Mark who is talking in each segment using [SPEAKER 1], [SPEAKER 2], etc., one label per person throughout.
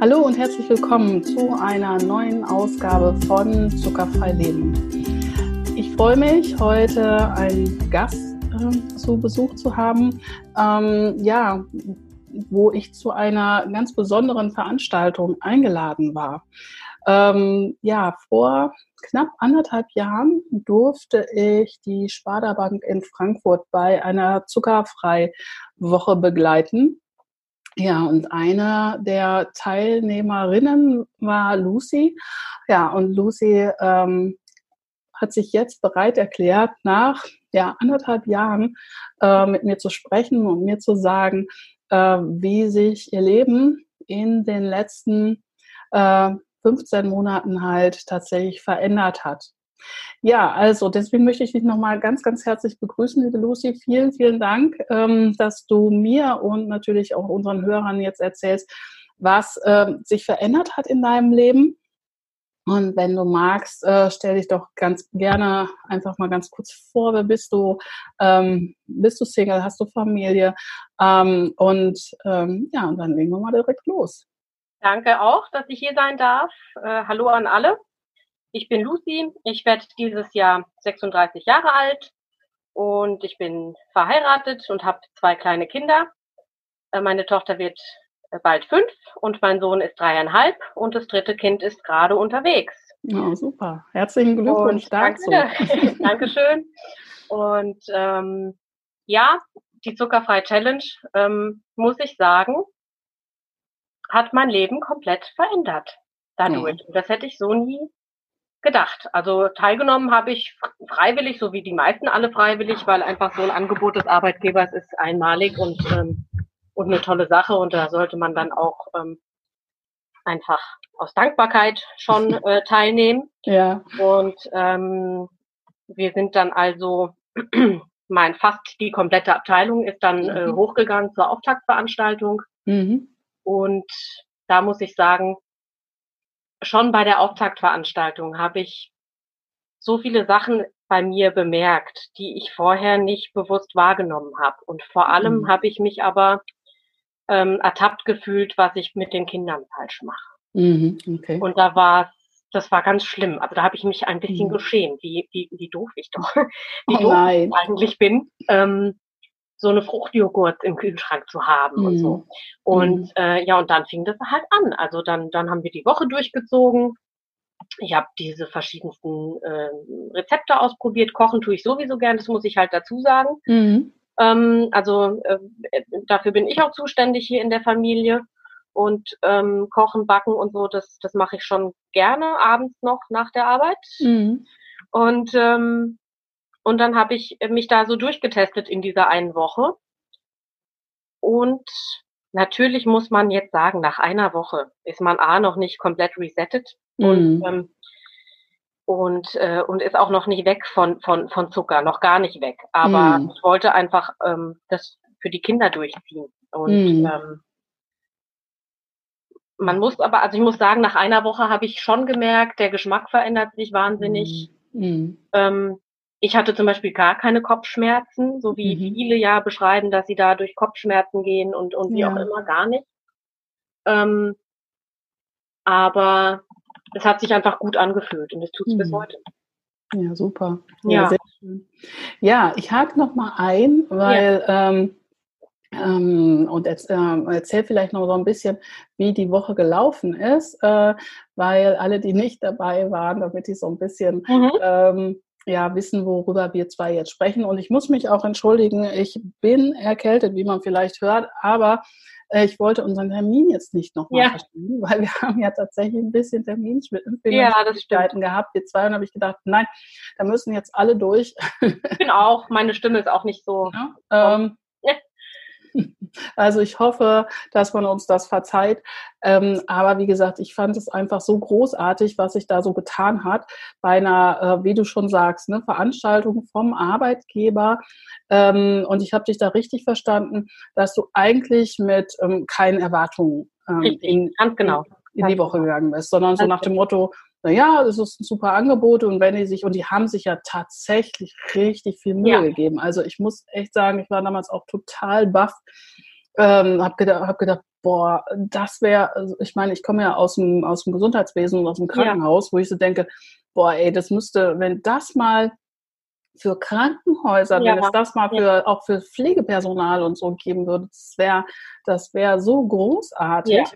[SPEAKER 1] Hallo und herzlich willkommen zu einer neuen Ausgabe von Zuckerfrei Leben. Ich freue mich, heute einen Gast äh, zu Besuch zu haben, ähm, ja, wo ich zu einer ganz besonderen Veranstaltung eingeladen war. Ähm, ja, vor knapp anderthalb Jahren durfte ich die Sparda Bank in Frankfurt bei einer Zuckerfrei-Woche begleiten. Ja, und eine der Teilnehmerinnen war Lucy. Ja, und Lucy ähm, hat sich jetzt bereit erklärt, nach ja, anderthalb Jahren äh, mit mir zu sprechen und mir zu sagen, äh, wie sich ihr Leben in den letzten äh, 15 Monaten halt tatsächlich verändert hat. Ja, also deswegen möchte ich dich nochmal ganz, ganz herzlich begrüßen, liebe Lucy. Vielen, vielen Dank, ähm, dass du mir und natürlich auch unseren Hörern jetzt erzählst, was ähm, sich verändert hat in deinem Leben. Und wenn du magst, äh, stell dich doch ganz gerne einfach mal ganz kurz vor, wer bist du? Ähm, bist du Single? Hast du Familie? Und ja, und dann legen wir mal direkt los.
[SPEAKER 2] Danke auch, dass ich hier sein darf. Äh, hallo an alle. Ich bin Lucy. Ich werde dieses Jahr 36 Jahre alt und ich bin verheiratet und habe zwei kleine Kinder. Äh, meine Tochter wird äh, bald fünf und mein Sohn ist dreieinhalb und das dritte Kind ist gerade unterwegs.
[SPEAKER 1] Oh, super. Herzlichen Glückwunsch und dazu.
[SPEAKER 2] Danke. Dankeschön. Und ähm, ja, die Zuckerfrei Challenge, ähm, muss ich sagen, hat mein Leben komplett verändert dadurch. Mhm. Das hätte ich so nie gedacht. Also teilgenommen habe ich freiwillig, so wie die meisten alle freiwillig, weil einfach so ein Angebot des Arbeitgebers ist einmalig und, ähm, und eine tolle Sache und da sollte man dann auch ähm, einfach aus Dankbarkeit schon äh, teilnehmen.
[SPEAKER 1] Ja.
[SPEAKER 2] Und ähm, wir sind dann also, mein fast die komplette Abteilung ist dann äh, mhm. hochgegangen zur Auftaktveranstaltung. Mhm. Und da muss ich sagen, schon bei der Auftaktveranstaltung habe ich so viele Sachen bei mir bemerkt, die ich vorher nicht bewusst wahrgenommen habe. Und vor allem mhm. habe ich mich aber ähm, ertappt gefühlt, was ich mit den Kindern falsch mache. Mhm, okay. Und da war das war ganz schlimm. Also da habe ich mich ein bisschen mhm. geschämt, wie, wie, wie doof ich doch, wie oh doof ich eigentlich bin. Ähm, so eine Fruchtjoghurt im Kühlschrank zu haben mm. und so. Mhm. Und äh, ja, und dann fing das halt an. Also dann, dann haben wir die Woche durchgezogen. Ich habe diese verschiedensten äh, Rezepte ausprobiert. Kochen tue ich sowieso gern, das muss ich halt dazu sagen. Mm. Ähm, also äh, dafür bin ich auch zuständig hier in der Familie. Und ähm, Kochen, Backen und so, das, das mache ich schon gerne abends noch nach der Arbeit. Mhm. Und ähm, und dann habe ich mich da so durchgetestet in dieser einen Woche. Und natürlich muss man jetzt sagen, nach einer Woche ist man A noch nicht komplett resettet mhm. und, ähm, und, äh, und ist auch noch nicht weg von, von, von Zucker, noch gar nicht weg. Aber mhm. ich wollte einfach ähm, das für die Kinder durchziehen. Und mhm. ähm, man muss aber, also ich muss sagen, nach einer Woche habe ich schon gemerkt, der Geschmack verändert sich wahnsinnig. Mhm. Ähm, ich hatte zum Beispiel gar keine Kopfschmerzen, so wie mhm. viele ja beschreiben, dass sie da durch Kopfschmerzen gehen und, und wie ja. auch immer, gar nicht. Ähm, aber es hat sich einfach gut angefühlt und es tut es mhm. bis heute.
[SPEAKER 1] Ja, super. Ja, ja. sehr schön. Ja, ich hake noch mal ein, weil ja. ähm, ähm, und jetzt, äh, erzähl vielleicht noch so ein bisschen, wie die Woche gelaufen ist, äh, weil alle, die nicht dabei waren, damit die so ein bisschen mhm. ähm, ja, wissen, worüber wir zwei jetzt sprechen. Und ich muss mich auch entschuldigen, ich bin erkältet, wie man vielleicht hört, aber äh, ich wollte unseren Termin jetzt nicht nochmal ja. verschieben, weil wir haben ja tatsächlich ein bisschen Terminschwierigkeiten ja, gehabt, wir zwei, und habe ich gedacht, nein, da müssen jetzt alle durch.
[SPEAKER 2] Ich bin auch, meine Stimme ist auch nicht so. Ja, ähm,
[SPEAKER 1] also ich hoffe, dass man uns das verzeiht. Ähm, aber wie gesagt, ich fand es einfach so großartig, was sich da so getan hat bei einer, äh, wie du schon sagst, ne, Veranstaltung vom Arbeitgeber. Ähm, und ich habe dich da richtig verstanden, dass du eigentlich mit ähm, keinen Erwartungen ähm, in,
[SPEAKER 2] ganz genau.
[SPEAKER 1] in, in die Woche genau. gegangen bist, sondern so nach dem Motto, naja, es ist ein super Angebot und wenn die sich, und die haben sich ja tatsächlich richtig viel Mühe ja. gegeben. Also ich muss echt sagen, ich war damals auch total baff. Ähm, hab gedacht, hab gedacht, boah, das wäre, also ich meine, ich komme ja aus dem, aus dem Gesundheitswesen und aus dem Krankenhaus, ja. wo ich so denke, boah, ey, das müsste, wenn das mal für Krankenhäuser, ja. wenn es das mal für auch für Pflegepersonal und so geben würde, das wäre das wäre so großartig.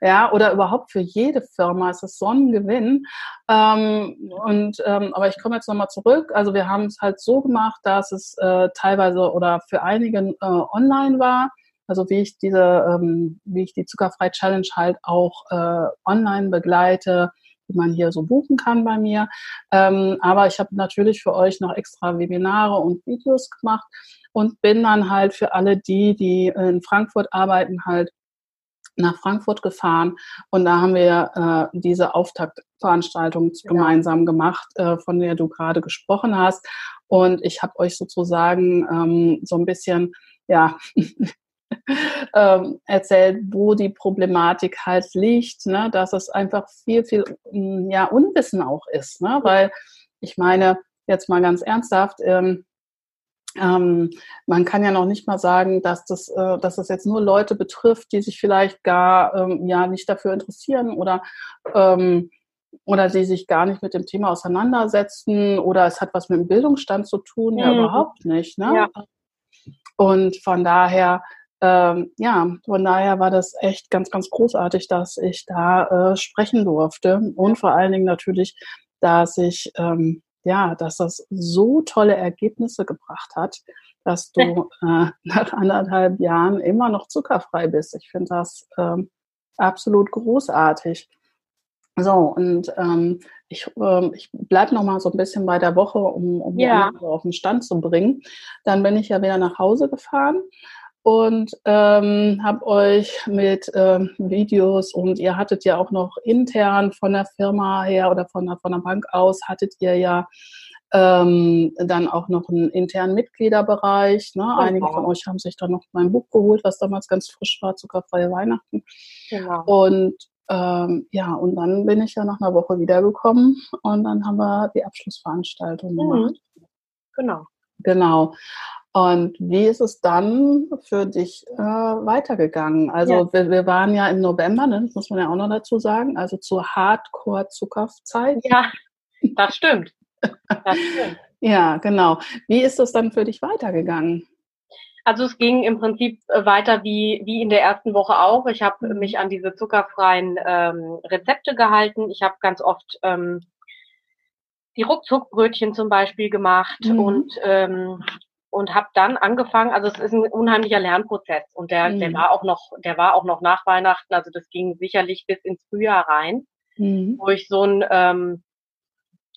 [SPEAKER 1] Ja. oder überhaupt für jede Firma ist es so ein Gewinn. Ähm, und ähm, aber ich komme jetzt nochmal zurück. Also wir haben es halt so gemacht, dass es äh, teilweise oder für einige äh, online war. Also wie ich diese, ähm, wie ich die Zuckerfrei Challenge halt auch äh, online begleite, die man hier so buchen kann bei mir. Ähm, aber ich habe natürlich für euch noch extra Webinare und Videos gemacht und bin dann halt für alle die, die in Frankfurt arbeiten, halt nach Frankfurt gefahren und da haben wir äh, diese Auftaktveranstaltung ja. gemeinsam gemacht, äh, von der du gerade gesprochen hast. Und ich habe euch sozusagen ähm, so ein bisschen, ja, ähm, erzählt, wo die Problematik halt liegt, ne? dass es einfach viel, viel mm, ja, Unwissen auch ist. Ne? Weil ich meine, jetzt mal ganz ernsthaft, ähm, ähm, man kann ja noch nicht mal sagen, dass das, äh, dass das jetzt nur Leute betrifft, die sich vielleicht gar ähm, ja nicht dafür interessieren oder ähm, oder die sich gar nicht mit dem Thema auseinandersetzen oder es hat was mit dem Bildungsstand zu tun, ja, mhm. überhaupt nicht. Ne? Ja. Und von daher ähm, ja, von daher war das echt ganz, ganz großartig, dass ich da äh, sprechen durfte und vor allen Dingen natürlich, dass ich, ähm, ja, dass das so tolle Ergebnisse gebracht hat, dass du äh, nach anderthalb Jahren immer noch zuckerfrei bist. Ich finde das ähm, absolut großartig. So, und ähm, ich, ähm, ich bleibe noch mal so ein bisschen bei der Woche, um, um ja. auf den Stand zu bringen. Dann bin ich ja wieder nach Hause gefahren und ähm, habe euch mit ähm, Videos und ihr hattet ja auch noch intern von der Firma her oder von der, von der Bank aus hattet ihr ja ähm, dann auch noch einen internen Mitgliederbereich. Ne? Oh, Einige von euch haben sich dann noch mein Buch geholt, was damals ganz frisch war, Zuckerfreie Weihnachten. Genau. Und ähm, ja, und dann bin ich ja nach einer Woche wiedergekommen und dann haben wir die Abschlussveranstaltung mhm. gemacht.
[SPEAKER 2] Genau.
[SPEAKER 1] Genau. Und wie ist es dann für dich äh, weitergegangen? Also ja. wir, wir, waren ja im November, ne? das muss man ja auch noch dazu sagen, also zur Hardcore-Zuckerzeit.
[SPEAKER 2] Ja, das stimmt. Das
[SPEAKER 1] stimmt. ja, genau. Wie ist es dann für dich weitergegangen?
[SPEAKER 2] Also es ging im Prinzip äh, weiter wie, wie in der ersten Woche auch. Ich habe mhm. mich an diese zuckerfreien ähm, Rezepte gehalten. Ich habe ganz oft ähm, die Ruckzuckbrötchen zum Beispiel gemacht mhm. und ähm, und habe dann angefangen, also es ist ein unheimlicher Lernprozess und der, mhm. der war auch noch, der war auch noch nach Weihnachten, also das ging sicherlich bis ins Frühjahr rein, mhm. wo ich so ein, ähm,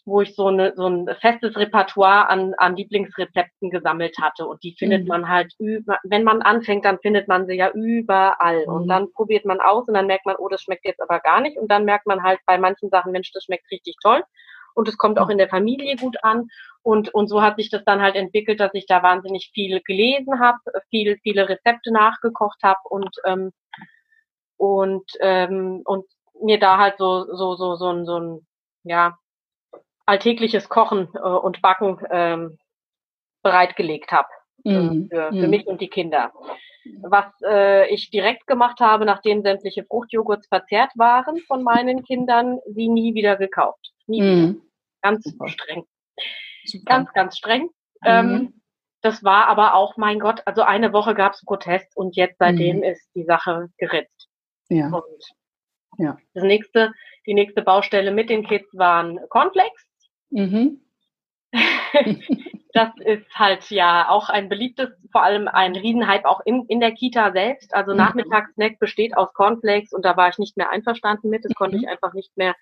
[SPEAKER 2] wo ich so, eine, so ein festes Repertoire an, an Lieblingsrezepten gesammelt hatte und die findet mhm. man halt über, wenn man anfängt, dann findet man sie ja überall und mhm. dann probiert man aus und dann merkt man, oh, das schmeckt jetzt aber gar nicht und dann merkt man halt bei manchen Sachen, Mensch, das schmeckt richtig toll und es kommt auch in der Familie gut an. Und, und so hat sich das dann halt entwickelt, dass ich da wahnsinnig viel gelesen habe, viel, viele Rezepte nachgekocht habe und, ähm, und, ähm, und mir da halt so, so, so, so, ein, so ein, ja, alltägliches Kochen äh, und Backen ähm, bereitgelegt habe mm. für, für mm. mich und die Kinder. Was äh, ich direkt gemacht habe, nachdem sämtliche Fruchtjoghurts verzehrt waren von meinen Kindern, sie nie wieder gekauft. Nie mm. wieder. Ganz Super. streng. Super. Ganz, ganz streng. Mhm. Ähm, das war aber auch, mein Gott, also eine Woche gab es Protest und jetzt seitdem mhm. ist die Sache geritzt. Ja. Und ja. Das nächste, die nächste Baustelle mit den Kids waren Cornflakes. Mhm. das ist halt ja auch ein beliebtes, vor allem ein Riesenhype auch in, in der Kita selbst. Also mhm. Nachmittagssnack besteht aus Cornflakes und da war ich nicht mehr einverstanden mit. Das konnte mhm. ich einfach nicht mehr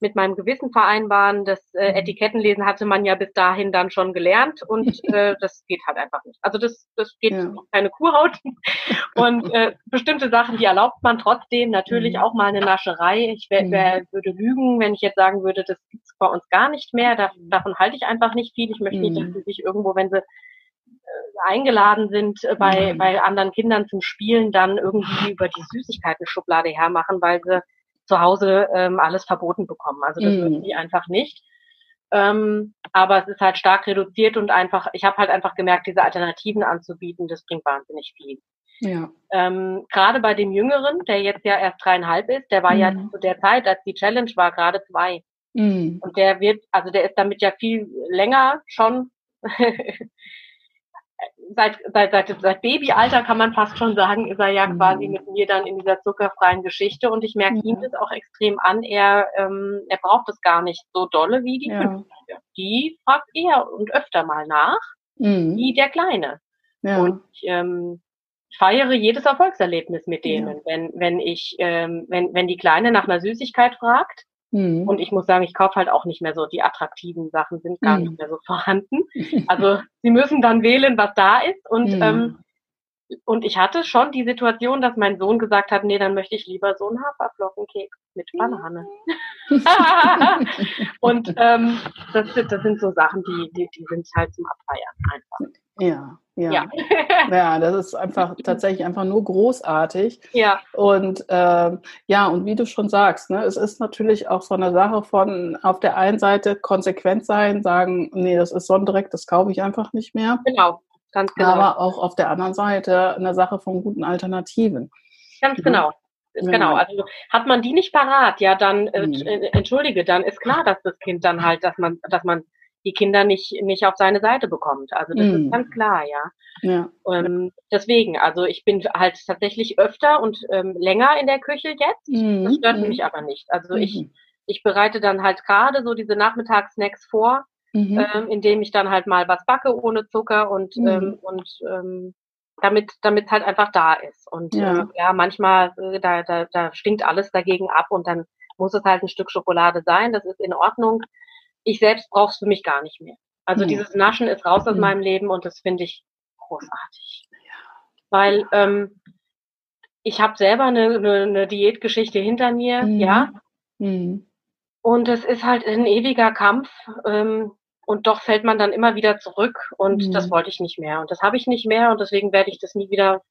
[SPEAKER 2] mit meinem Gewissen vereinbaren. Das äh, mhm. Etikettenlesen hatte man ja bis dahin dann schon gelernt und äh, das geht halt einfach nicht. Also das, das geht ja. keine Kurhaut. Und äh, bestimmte Sachen, die erlaubt man trotzdem. Natürlich mhm. auch mal eine Nascherei. Ich wär, wär, mhm. würde lügen, wenn ich jetzt sagen würde, das gibt's bei uns gar nicht mehr. Da, davon halte ich einfach nicht viel. Ich möchte nicht, dass sie sich irgendwo, wenn sie äh, eingeladen sind äh, bei, bei anderen Kindern zum Spielen, dann irgendwie über die Süßigkeiten-Schublade hermachen, weil sie zu Hause ähm, alles verboten bekommen. Also das mm. die einfach nicht. Ähm, aber es ist halt stark reduziert und einfach, ich habe halt einfach gemerkt, diese Alternativen anzubieten, das bringt wahnsinnig viel. Ja. Ähm, gerade bei dem Jüngeren, der jetzt ja erst dreieinhalb ist, der war mhm. ja zu der Zeit, als die Challenge war, gerade zwei. Mhm. Und der wird, also der ist damit ja viel länger schon seit, seit, seit, seit Babyalter kann man fast schon sagen, ist er ja mhm. quasi mit mir dann in dieser zuckerfreien Geschichte und ich merke mhm. ihm das auch extrem an. Er, ähm, er braucht es gar nicht so dolle wie die ja. Fünfjährige. Die fragt eher und öfter mal nach, mhm. wie der Kleine. Ja. Und ähm, feiere jedes Erfolgserlebnis mit denen. Ja. Wenn, wenn ich, ähm, wenn, wenn die Kleine nach einer Süßigkeit fragt, Mhm. Und ich muss sagen, ich kaufe halt auch nicht mehr so, die attraktiven Sachen sind gar mhm. nicht mehr so vorhanden. Also sie müssen dann wählen, was da ist. Und, mhm. ähm, und ich hatte schon die Situation, dass mein Sohn gesagt hat, nee, dann möchte ich lieber so einen Haferflockenkeks mit Banane. und ähm, das, das sind so Sachen, die, die, die sind halt zum Abfeiern einfach.
[SPEAKER 1] Ja, ja. Ja. ja, das ist einfach tatsächlich einfach nur großartig. Ja. Und äh, ja, und wie du schon sagst, ne, es ist natürlich auch so eine Sache von auf der einen Seite konsequent sein, sagen, nee, das ist Sonnendirekt, das kaufe ich einfach nicht mehr.
[SPEAKER 2] Genau, ganz genau.
[SPEAKER 1] Aber auch auf der anderen Seite eine Sache von guten Alternativen.
[SPEAKER 2] Ganz genau. Ja. Genau, also hat man die nicht parat, ja, dann äh, mhm. entschuldige, dann ist klar, dass das Kind dann halt, dass man, dass man die Kinder nicht, nicht auf seine Seite bekommt. Also das mm. ist ganz klar, ja. ja. Ähm, deswegen, also ich bin halt tatsächlich öfter und ähm, länger in der Küche jetzt. Mm. Das stört mm. mich aber nicht. Also ich, mhm. ich bereite dann halt gerade so diese Nachmittagssnacks vor, -hmm. ähm, indem ich dann halt mal was backe ohne Zucker und, mhm. ähm, und ähm, damit damit halt einfach da ist. Und ja, äh, ja manchmal, äh, da, da, da stinkt alles dagegen ab und dann muss es halt ein Stück Schokolade sein. Das ist in Ordnung ich selbst brauche es für mich gar nicht mehr. Also mhm. dieses Naschen ist raus aus mhm. meinem Leben und das finde ich großartig. Weil ähm, ich habe selber eine, eine, eine, Diätgeschichte hinter mir, mhm. ja. Mhm. Und es ist halt ein ewiger Kampf. Ähm, und doch fällt man dann immer wieder zurück und das mhm. wollte ich nicht mehr. Und das habe ich nicht mehr und deswegen werde ich das nie wieder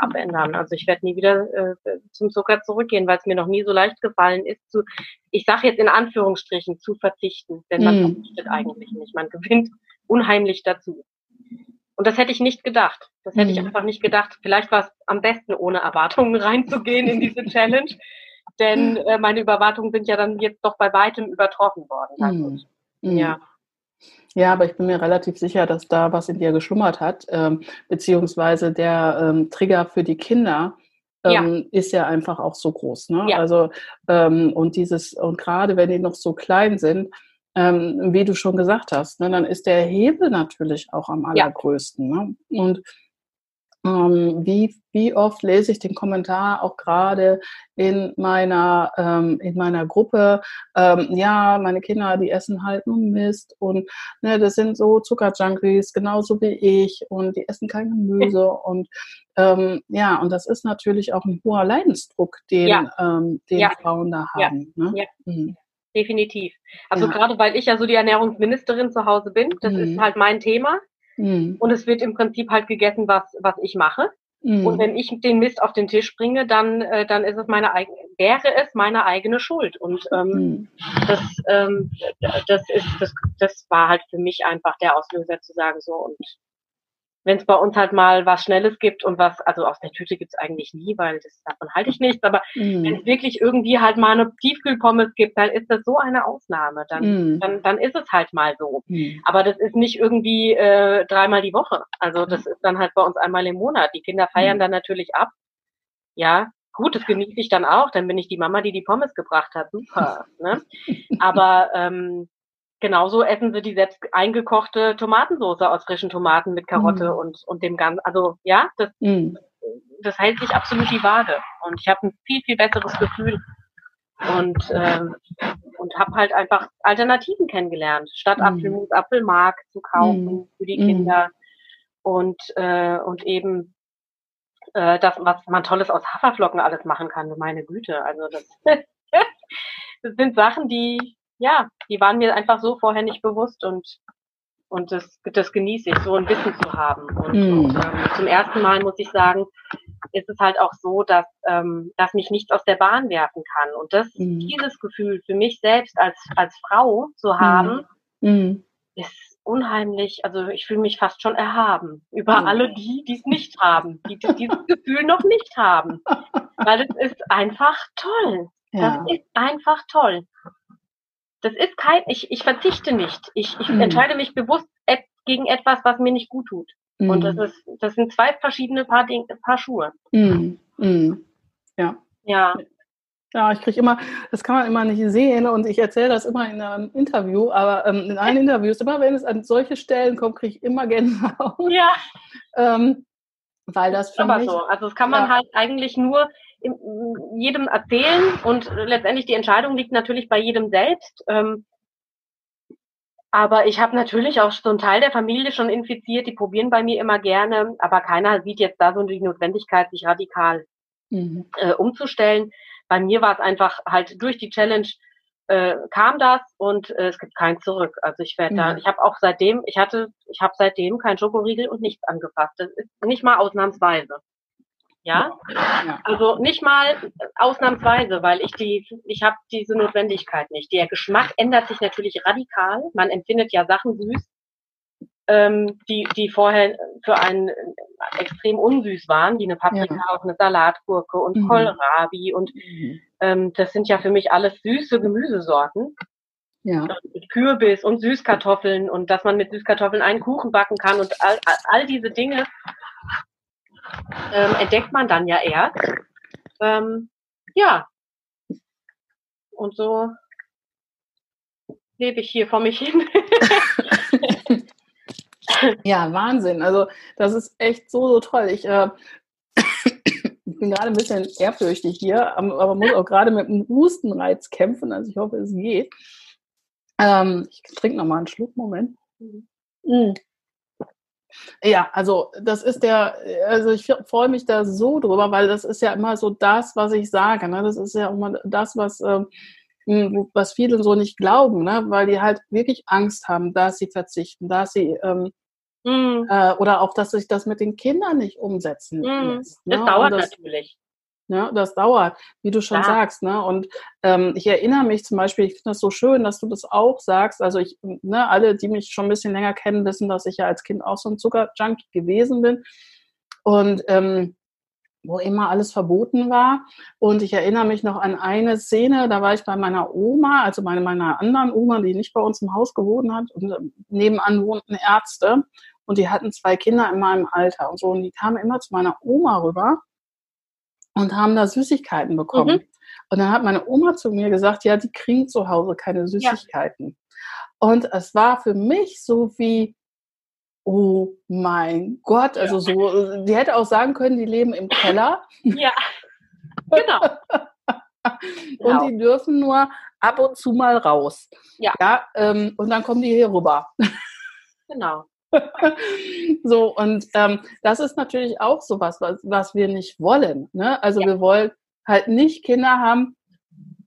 [SPEAKER 2] abändern. Also ich werde nie wieder äh, zum Zucker zurückgehen, weil es mir noch nie so leicht gefallen ist, zu, ich sage jetzt in Anführungsstrichen, zu verzichten. Denn man mm. verzichtet eigentlich nicht. Man gewinnt unheimlich dazu. Und das hätte ich nicht gedacht. Das hätte mm. ich einfach nicht gedacht. Vielleicht war es am besten, ohne Erwartungen reinzugehen in diese Challenge. Denn äh, meine Erwartungen sind ja dann jetzt doch bei weitem übertroffen worden.
[SPEAKER 1] Mm. Ja. Ja, aber ich bin mir relativ sicher, dass da was in dir geschlummert hat, ähm, beziehungsweise der ähm, Trigger für die Kinder ähm, ja. ist ja einfach auch so groß. Ne? Ja. Also ähm, und dieses und gerade wenn die noch so klein sind, ähm, wie du schon gesagt hast, ne, dann ist der Hebel natürlich auch am allergrößten. Ja. Ne? Und ähm, wie, wie oft lese ich den Kommentar auch gerade in meiner, ähm, in meiner Gruppe, ähm, ja, meine Kinder, die essen halt nur Mist und ne, das sind so Zuckerjunkies, genauso wie ich und die essen kein Gemüse und ähm, ja, und das ist natürlich auch ein hoher Leidensdruck, den, ja. ähm, den ja. Frauen da haben. Ja. Ne?
[SPEAKER 2] Ja. Mhm. Definitiv. Also gerade weil ich ja so die Ernährungsministerin zu Hause bin, das mhm. ist halt mein Thema. Mhm. Und es wird im Prinzip halt gegessen, was, was ich mache. Mhm. Und wenn ich den Mist auf den Tisch bringe, dann, äh, dann ist es meine eigene, wäre es meine eigene Schuld. Und ähm, mhm. das, ähm, das ist, das, das war halt für mich einfach der Auslöser zu sagen, so und wenn es bei uns halt mal was Schnelles gibt und was, also aus der Tüte gibt's eigentlich nie, weil das davon halte ich nichts, aber mm. wenn es wirklich irgendwie halt mal eine Tiefkühlpommes gibt, dann ist das so eine Ausnahme. Dann, mm. dann, dann ist es halt mal so. Mm. Aber das ist nicht irgendwie äh, dreimal die Woche. Also das ist dann halt bei uns einmal im Monat. Die Kinder feiern mm. dann natürlich ab. Ja, gut, das genieße ich dann auch. Dann bin ich die Mama, die die Pommes gebracht hat. Super. ne? Aber ähm, genauso essen sie die selbst eingekochte Tomatensauce aus frischen Tomaten mit Karotte mm. und, und dem ganzen, also ja, das, mm. das hält sich absolut die Waage. Und ich habe ein viel, viel besseres Gefühl und, ähm, und habe halt einfach Alternativen kennengelernt, statt mm. Apfelmus, Apfelmark zu kaufen mm. für die Kinder und, äh, und eben äh, das, was man Tolles aus Haferflocken alles machen kann, meine Güte. Also das, das sind Sachen, die, ja, die waren mir einfach so vorher nicht bewusst und und das, das genieße ich, so ein Wissen zu haben. Und, mm. und ähm, zum ersten Mal muss ich sagen, ist es halt auch so, dass, ähm, dass mich nichts aus der Bahn werfen kann. Und das, mm. dieses Gefühl für mich selbst als, als Frau zu haben, mm. ist unheimlich, also ich fühle mich fast schon erhaben über alle die, die es nicht haben, die, die dieses Gefühl noch nicht haben. Weil es ist einfach toll. Ja. Das ist einfach toll. Das ist kein, ich, ich verzichte nicht. Ich, ich mhm. entscheide mich bewusst et, gegen etwas, was mir nicht gut tut. Mhm. Und das ist, das sind zwei verschiedene Paar, Ding, Paar Schuhe.
[SPEAKER 1] Mhm. Mhm. Ja. Ja. Ja, ich kriege immer, das kann man immer nicht sehen und ich erzähle das immer in einem Interview, aber ähm, in allen Interviews, immer wenn es an solche Stellen kommt, kriege ich immer Gänsehaut.
[SPEAKER 2] Ja. ähm, weil das für aber mich, so. Also das kann man ja. halt eigentlich nur jedem erzählen und letztendlich die Entscheidung liegt natürlich bei jedem selbst. Ähm, aber ich habe natürlich auch so einen Teil der Familie schon infiziert, die probieren bei mir immer gerne, aber keiner sieht jetzt da so die Notwendigkeit, sich radikal mhm. äh, umzustellen. Bei mir war es einfach halt durch die Challenge äh, kam das und äh, es gibt kein Zurück. Also ich werde mhm. da, ich habe auch seitdem, ich hatte, ich habe seitdem kein Schokoriegel und nichts angefasst. Das ist nicht mal ausnahmsweise. Ja? ja? Also nicht mal ausnahmsweise, weil ich die, ich habe diese Notwendigkeit nicht. Der Geschmack ändert sich natürlich radikal. Man empfindet ja Sachen süß, ähm, die, die vorher für einen extrem unsüß waren, wie eine Paprika, ja. auch eine Salatgurke und mhm. Kohlrabi und mhm. ähm, das sind ja für mich alles süße Gemüsesorten. Ja. Mit Kürbis und Süßkartoffeln und dass man mit Süßkartoffeln einen Kuchen backen kann und all, all diese Dinge ähm, entdeckt man dann ja erst. Ähm, ja. Und so lebe ich hier vor mich hin.
[SPEAKER 1] ja, Wahnsinn. Also das ist echt so, so toll. Ich, äh, bin gerade ein bisschen ehrfürchtig hier, aber muss auch gerade mit einem Hustenreiz kämpfen. Also ich hoffe, es geht. Ähm, ich trinke nochmal einen Schluck, Moment. Mhm. Ja, also das ist der, also ich freue mich da so drüber, weil das ist ja immer so das, was ich sage. Ne? Das ist ja immer das, was, ähm, was viele so nicht glauben, ne? weil die halt wirklich Angst haben, dass sie verzichten, dass sie ähm, mhm. äh, oder auch, dass sich das mit den Kindern nicht umsetzen
[SPEAKER 2] mhm. lässt. Ne? Das dauert das, natürlich.
[SPEAKER 1] Ja, das dauert, wie du schon ja. sagst. Ne? Und ähm, ich erinnere mich zum Beispiel, ich finde das so schön, dass du das auch sagst. Also ich, ne, alle, die mich schon ein bisschen länger kennen, wissen, dass ich ja als Kind auch so ein Zuckerjunkie gewesen bin. Und ähm, wo immer alles verboten war. Und ich erinnere mich noch an eine Szene, da war ich bei meiner Oma, also bei meiner anderen Oma, die nicht bei uns im Haus gewohnt hat. Und ähm, nebenan wohnten Ärzte und die hatten zwei Kinder in meinem Alter und so. Und die kamen immer zu meiner Oma rüber und haben da Süßigkeiten bekommen. Mhm. Und dann hat meine Oma zu mir gesagt, ja, die kriegen zu Hause keine Süßigkeiten. Ja. Und es war für mich so wie, oh mein Gott, also so, die hätte auch sagen können, die leben im Keller.
[SPEAKER 2] Ja, genau.
[SPEAKER 1] und genau. die dürfen nur ab und zu mal raus. Ja. ja ähm, und dann kommen die hier rüber.
[SPEAKER 2] Genau.
[SPEAKER 1] so, und ähm, das ist natürlich auch so was, was, was wir nicht wollen. Ne? Also ja. wir wollen halt nicht Kinder haben,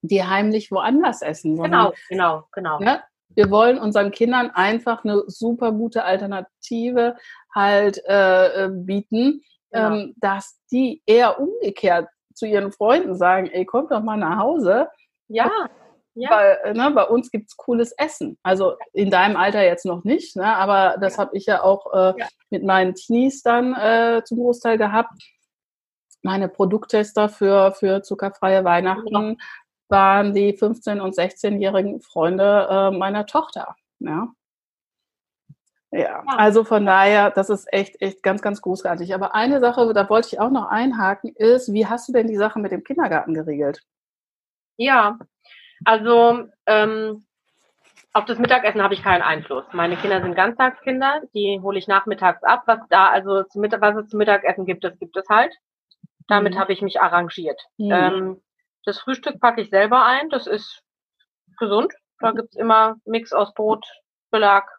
[SPEAKER 1] die heimlich woanders essen.
[SPEAKER 2] Sondern, genau, genau, genau.
[SPEAKER 1] Ne? Wir wollen unseren Kindern einfach eine super gute Alternative halt äh, äh bieten, genau. ähm, dass die eher umgekehrt zu ihren Freunden sagen, ey, kommt doch mal nach Hause.
[SPEAKER 2] Ja.
[SPEAKER 1] Ja. Weil äh, ne, bei uns gibt es cooles Essen. Also in deinem Alter jetzt noch nicht, ne, aber das habe ich ja auch äh, ja. mit meinen Teenies dann äh, zum Großteil gehabt. Meine Produkttester für, für zuckerfreie Weihnachten ja. waren die 15- und 16-jährigen Freunde äh, meiner Tochter. Ja. Ja, also von daher, das ist echt, echt ganz, ganz großartig. Aber eine Sache, da wollte ich auch noch einhaken, ist, wie hast du denn die Sache mit dem Kindergarten geregelt?
[SPEAKER 2] Ja, also ähm, auf das Mittagessen habe ich keinen Einfluss. Meine Kinder sind Ganztagskinder, die hole ich nachmittags ab. Was da also zum Mittag, was es zum Mittagessen gibt, das gibt es halt. Damit mhm. habe ich mich arrangiert. Mhm. Ähm, das Frühstück packe ich selber ein. Das ist gesund. Da gibt's immer Mix aus Brot, Belag,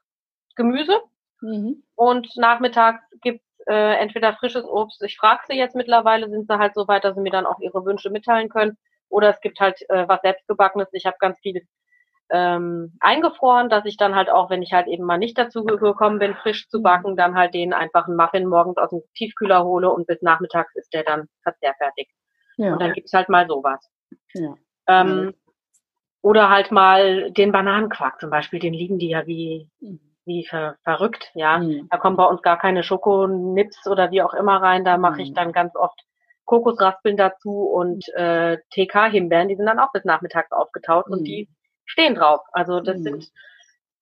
[SPEAKER 2] Gemüse. Mhm. Und nachmittags gibt's äh, entweder frisches Obst. Ich frage sie jetzt mittlerweile, sind sie halt so weit, dass sie mir dann auch ihre Wünsche mitteilen können. Oder es gibt halt äh, was selbstgebackenes. Ich habe ganz viel ähm, eingefroren, dass ich dann halt auch, wenn ich halt eben mal nicht dazu gekommen bin, frisch zu backen, dann halt den einfach einen Muffin morgens aus dem Tiefkühler hole und bis nachmittags ist der dann verzehrfertig. Ja. Und dann gibt's halt mal sowas. Ja. Ähm, oder halt mal den Bananenquark zum Beispiel, den lieben die ja wie, wie ver verrückt, ja. Mhm. Da kommen bei uns gar keine Schokonips oder wie auch immer rein. Da mache ich mhm. dann ganz oft Kokosraspeln dazu und äh, TK-Himbeeren, die sind dann auch bis nachmittags aufgetaut mhm. und die stehen drauf. Also das mhm. sind,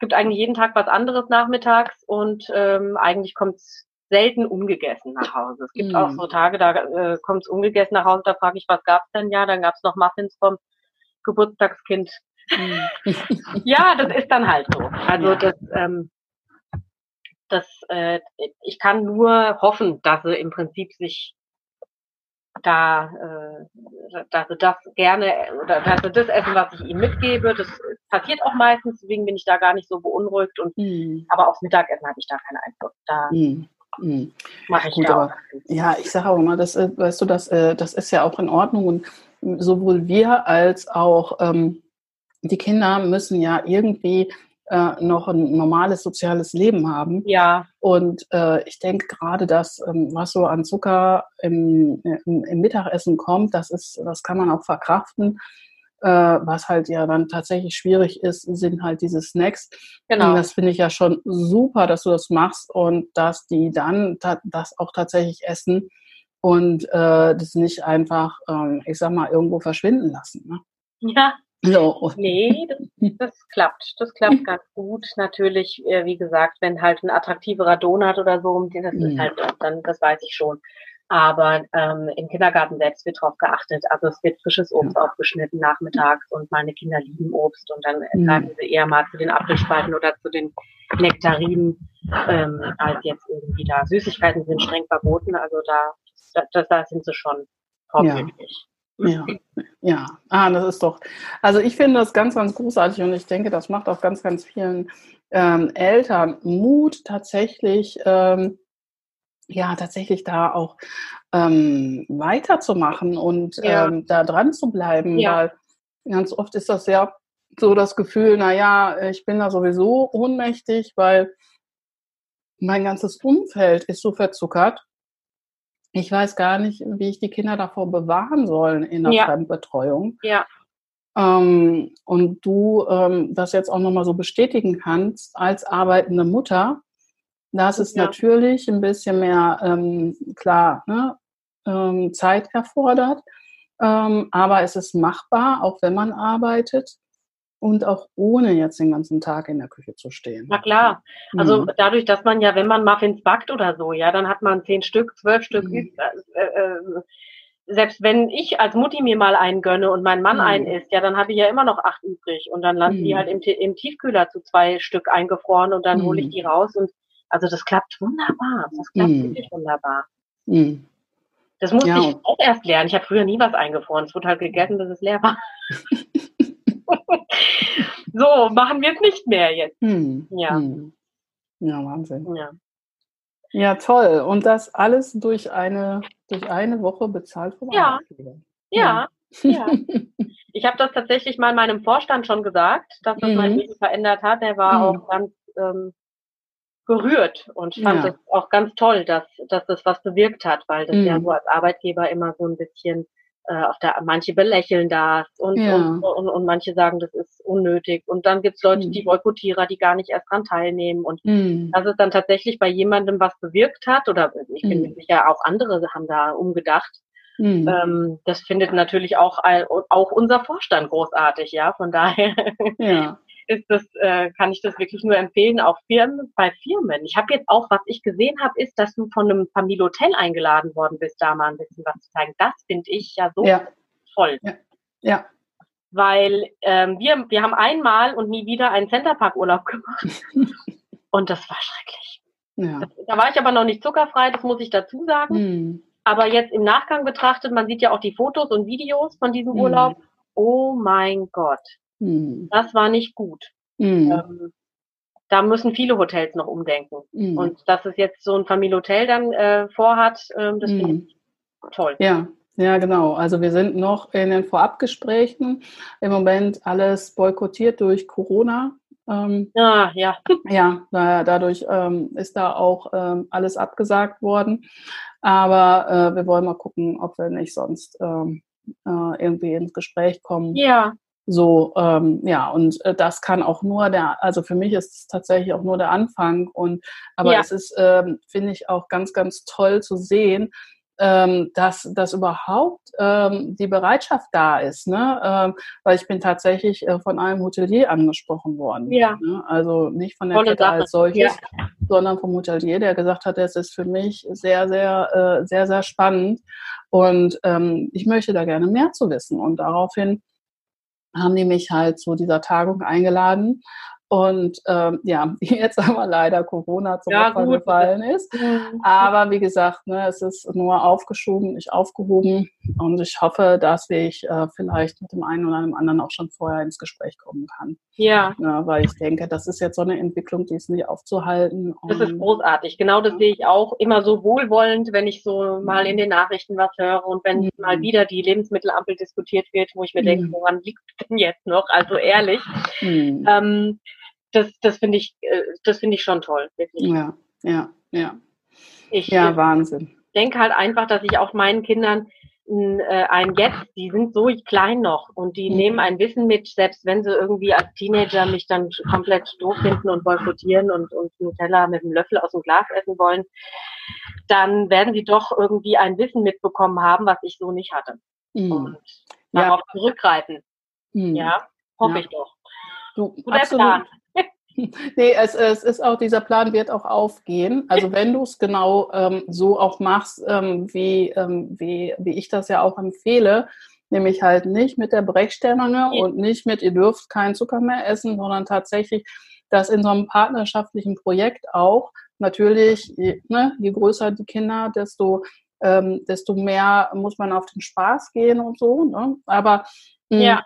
[SPEAKER 2] gibt eigentlich jeden Tag was anderes nachmittags und ähm, eigentlich kommt's selten ungegessen nach Hause. Es gibt mhm. auch so Tage, da äh, kommt es ungegessen nach Hause, da frage ich, was gab's denn? Ja, dann gab's noch Muffins vom Geburtstagskind. Mhm. ja, das ist dann halt so. Also ja. das, ähm, das, äh, ich kann nur hoffen, dass sie im Prinzip sich da, äh, dass sie das gerne oder dass sie das essen, was ich ihnen mitgebe. Das passiert auch meistens, deswegen bin ich da gar nicht so beunruhigt. Und mhm. aber aufs Mittagessen habe ich da keinen Einfluss. Da mhm. Mhm. Mache ich Gut,
[SPEAKER 1] ja aber, Ja, ich sage auch immer, das, äh, weißt du, das, äh, das ist ja auch in Ordnung und sowohl wir als auch ähm, die Kinder müssen ja irgendwie äh, noch ein normales soziales Leben haben.
[SPEAKER 2] Ja.
[SPEAKER 1] Und äh, ich denke gerade, dass ähm, was so an Zucker im, im, im, Mittagessen kommt, das ist, das kann man auch verkraften. Äh, was halt ja dann tatsächlich schwierig ist, sind halt diese Snacks. Genau. Und das finde ich ja schon super, dass du das machst und dass die dann das auch tatsächlich essen und äh, das nicht einfach, ähm, ich sag mal, irgendwo verschwinden lassen. Ne?
[SPEAKER 2] Ja, so. Nee, das, das klappt. Das klappt ganz gut. Natürlich, äh, wie gesagt, wenn halt ein attraktiverer Donut oder so, das ist mhm. halt, dann, das weiß ich schon. Aber ähm, im Kindergarten selbst wird darauf geachtet. Also es wird frisches Obst ja. aufgeschnitten nachmittags und meine Kinder lieben Obst und dann mhm. greifen sie eher mal zu den Apfelspalten oder zu den Nektarinen, ähm, als jetzt irgendwie da. Süßigkeiten sind streng verboten, also da, da, da sind sie schon vorbildlich.
[SPEAKER 1] Ja, ja. Ah, das ist doch. Also ich finde das ganz, ganz großartig und ich denke, das macht auch ganz, ganz vielen ähm, Eltern Mut, tatsächlich, ähm, ja, tatsächlich da auch ähm, weiterzumachen und ja. ähm, da dran zu bleiben, ja. weil ganz oft ist das ja so das Gefühl, naja, ich bin da sowieso ohnmächtig, weil mein ganzes Umfeld ist so verzuckert ich weiß gar nicht, wie ich die Kinder davor bewahren soll in der ja. Fremdbetreuung.
[SPEAKER 2] Ja.
[SPEAKER 1] Ähm, und du ähm, das jetzt auch nochmal so bestätigen kannst als arbeitende Mutter, dass es ja. natürlich ein bisschen mehr, ähm, klar, ne, ähm, Zeit erfordert, ähm, aber es ist machbar, auch wenn man arbeitet und auch ohne jetzt den ganzen Tag in der Küche zu stehen.
[SPEAKER 2] Na klar. Also mhm. dadurch, dass man ja, wenn man Muffins backt oder so, ja, dann hat man zehn Stück, zwölf Stück. Mhm. Äh, äh, selbst wenn ich als Mutti mir mal einen gönne und mein Mann mhm. einen isst, ja, dann habe ich ja immer noch acht übrig und dann landen die mhm. halt im, im, Tiefkühler zu zwei Stück eingefroren und dann hole ich mhm. die raus und also das klappt wunderbar. Das klappt mhm. wirklich wunderbar. Das musste ja. ich auch erst lernen. Ich habe früher nie was eingefroren. Es wurde halt gegessen, bis es leer war. so, machen wir es nicht mehr jetzt. Hm. Ja. Hm.
[SPEAKER 1] Ja, Wahnsinn. Ja. Ja, toll. Und das alles durch eine, durch eine Woche bezahlt
[SPEAKER 2] vom ja. Arbeitgeber. Ja, ja. ich habe das tatsächlich mal meinem Vorstand schon gesagt, dass das mhm. mein Leben verändert hat. Der war mhm. auch ganz ähm, gerührt und fand es auch ganz toll, dass, dass das was bewirkt hat, weil das mhm. ja so als Arbeitgeber immer so ein bisschen äh, auf der, manche belächeln das und, ja. und, und, und, manche sagen, das ist unnötig. Und dann gibt's Leute, mhm. die Boykottierer, die gar nicht erst dran teilnehmen. Und mhm. dass es dann tatsächlich bei jemandem was bewirkt hat, oder ich bin mhm. sicher, auch andere haben da umgedacht. Mhm. Ähm, das findet natürlich auch, auch unser Vorstand großartig, ja. Von daher ja. ist das, äh, kann ich das wirklich nur empfehlen, auch Firmen, bei Firmen. Ich habe jetzt auch, was ich gesehen habe, ist, dass du von einem Familienhotel eingeladen worden bist, da mal ein bisschen was zu zeigen. Das finde ich ja so ja. toll.
[SPEAKER 1] Ja. ja.
[SPEAKER 2] Weil ähm, wir, wir haben einmal und nie wieder einen Centerpark-Urlaub gemacht. und das war schrecklich. Ja. Das, da war ich aber noch nicht zuckerfrei, das muss ich dazu sagen. Hm. Aber jetzt im Nachgang betrachtet, man sieht ja auch die Fotos und Videos von diesem hm. Urlaub. Oh mein Gott. Mhm. Das war nicht gut. Mhm. Ähm, da müssen viele Hotels noch umdenken. Mhm. Und dass es jetzt so ein Familienhotel dann äh, vorhat, äh, das finde mhm. ich toll.
[SPEAKER 1] Ja, ja, genau. Also wir sind noch in den Vorabgesprächen. Im Moment alles boykottiert durch Corona.
[SPEAKER 2] Ähm, ah, ja.
[SPEAKER 1] Ja, dadurch ähm, ist da auch ähm, alles abgesagt worden. Aber äh, wir wollen mal gucken, ob wir nicht sonst ähm, äh, irgendwie ins Gespräch kommen.
[SPEAKER 2] Ja
[SPEAKER 1] So, ähm, ja, und äh, das kann auch nur der, also für mich ist es tatsächlich auch nur der Anfang. Und aber ja. es ist, ähm, finde ich, auch ganz, ganz toll zu sehen, ähm, dass, dass überhaupt ähm, die Bereitschaft da ist. Ne? Ähm, weil ich bin tatsächlich äh, von einem Hotelier angesprochen worden. Ja. Ne? Also nicht von der Kette Sache. als solches, ja. sondern vom Hotelier, der gesagt hat, es ist für mich sehr, sehr, äh, sehr, sehr spannend. Und ähm, ich möchte da gerne mehr zu wissen. Und daraufhin haben die mich halt zu dieser Tagung eingeladen. Und ähm, ja, jetzt aber leider Corona zum ja, Opfer gefallen ist. Mhm. Aber wie gesagt, ne, es ist nur aufgeschoben, nicht aufgehoben. Und ich hoffe, dass ich äh, vielleicht mit dem einen oder dem anderen auch schon vorher ins Gespräch kommen kann. Ja. ja. Weil ich denke, das ist jetzt so eine Entwicklung, die ist nicht aufzuhalten.
[SPEAKER 2] das ist großartig. Genau das sehe ich auch immer so wohlwollend, wenn ich so mal in den Nachrichten was höre und wenn mhm. mal wieder die Lebensmittelampel diskutiert wird, wo ich mir mhm. denke, woran liegt denn jetzt noch? Also ehrlich. Mhm. Ähm, das, das finde ich, äh, das finde ich schon toll,
[SPEAKER 1] wirklich. Ja, ja, ja. Ich, ja, Wahnsinn.
[SPEAKER 2] denke halt einfach, dass ich auch meinen Kindern äh, ein Jetzt, die sind so klein noch und die mhm. nehmen ein Wissen mit, selbst wenn sie irgendwie als Teenager mich dann komplett doof finden und boykottieren und, und Nutella mit einem Löffel aus dem Glas essen wollen, dann werden sie doch irgendwie ein Wissen mitbekommen haben, was ich so nicht hatte. Mhm. Und darauf ja. zurückgreifen. Mhm. Ja, hoffe ja. ich doch.
[SPEAKER 1] Du, Guter absolut. Plan. Nee, es, es ist auch, dieser Plan wird auch aufgehen. Also wenn du es genau ähm, so auch machst, ähm, wie, ähm, wie, wie ich das ja auch empfehle, nämlich halt nicht mit der Brechstange und nicht mit, ihr dürft keinen Zucker mehr essen, sondern tatsächlich das in so einem partnerschaftlichen Projekt auch natürlich, je, ne, je größer die Kinder, desto, ähm, desto mehr muss man auf den Spaß gehen und so. Ne? Aber ja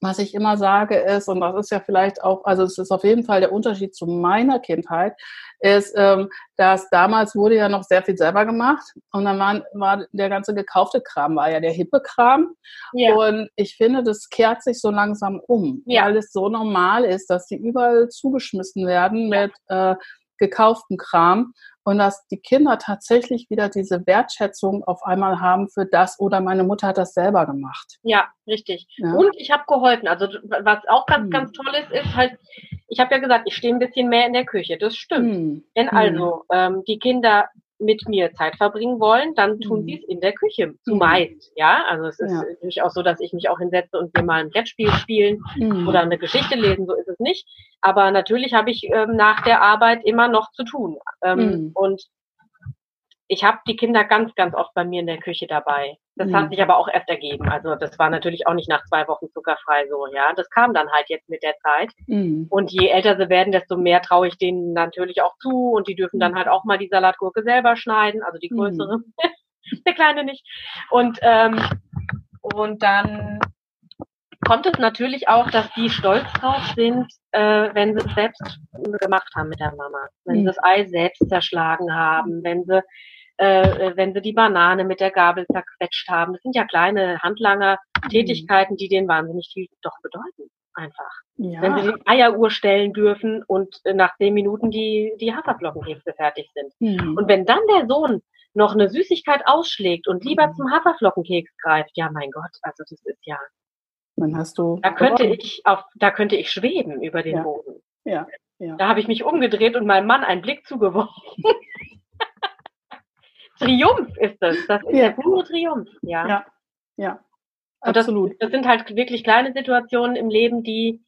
[SPEAKER 1] was ich immer sage ist, und das ist ja vielleicht auch, also es ist auf jeden Fall der Unterschied zu meiner Kindheit, ist, ähm, dass damals wurde ja noch sehr viel selber gemacht und dann war, war der ganze gekaufte Kram, war ja der hippe Kram. Ja. Und ich finde, das kehrt sich so langsam um, ja. weil es so normal ist, dass die überall zugeschmissen werden mit äh, gekauften Kram und dass die Kinder tatsächlich wieder diese Wertschätzung auf einmal haben für das oder meine Mutter hat das selber gemacht.
[SPEAKER 2] Ja, richtig. Ja. Und ich habe geholfen. Also was auch ganz, hm. ganz toll ist, ist halt, ich habe ja gesagt, ich stehe ein bisschen mehr in der Küche. Das stimmt. Hm. Wenn hm. also ähm, die Kinder mit mir Zeit verbringen wollen, dann tun mhm. sie es in der Küche, zumeist, ja. Also es ist ja. durchaus so, dass ich mich auch hinsetze und wir mal ein Brettspiel spielen mhm. oder eine Geschichte lesen, so ist es nicht. Aber natürlich habe ich ähm, nach der Arbeit immer noch zu tun. Ähm, mhm. Und ich habe die Kinder ganz, ganz oft bei mir in der Küche dabei. Das mhm. hat sich aber auch erst ergeben. Also das war natürlich auch nicht nach zwei Wochen zuckerfrei so, ja. Das kam dann halt jetzt mit der Zeit. Mhm. Und je älter sie werden, desto mehr traue ich denen natürlich auch zu. Und die dürfen dann halt auch mal die Salatgurke selber schneiden, also die größere, mhm. der kleine nicht. Und ähm, und dann kommt es natürlich auch, dass die stolz drauf sind, äh, wenn sie es selbst gemacht haben mit der Mama. Wenn sie mhm. das Ei selbst zerschlagen haben, wenn sie äh, wenn sie die Banane mit der Gabel zerquetscht haben. Das sind ja kleine Handlanger-Tätigkeiten, mhm. die denen wahnsinnig viel doch bedeuten. Einfach. Ja. Wenn sie die Eieruhr stellen dürfen und nach zehn Minuten die, die Haferflockenkekse fertig sind. Mhm. Und wenn dann der Sohn noch eine Süßigkeit ausschlägt und lieber mhm. zum Haferflockenkeks greift, ja mein Gott, also das ist ja.
[SPEAKER 1] Dann hast du.
[SPEAKER 2] Da könnte gewonnen. ich auf, da könnte ich schweben über den
[SPEAKER 1] ja.
[SPEAKER 2] Boden.
[SPEAKER 1] Ja. ja.
[SPEAKER 2] Da habe ich mich umgedreht und meinem Mann einen Blick zugeworfen. Triumph ist das. Das ist ja. der pure Triumph. Ja.
[SPEAKER 1] Ja. ja.
[SPEAKER 2] Absolut. Das, das, sind halt wirklich kleine Situationen im Leben, die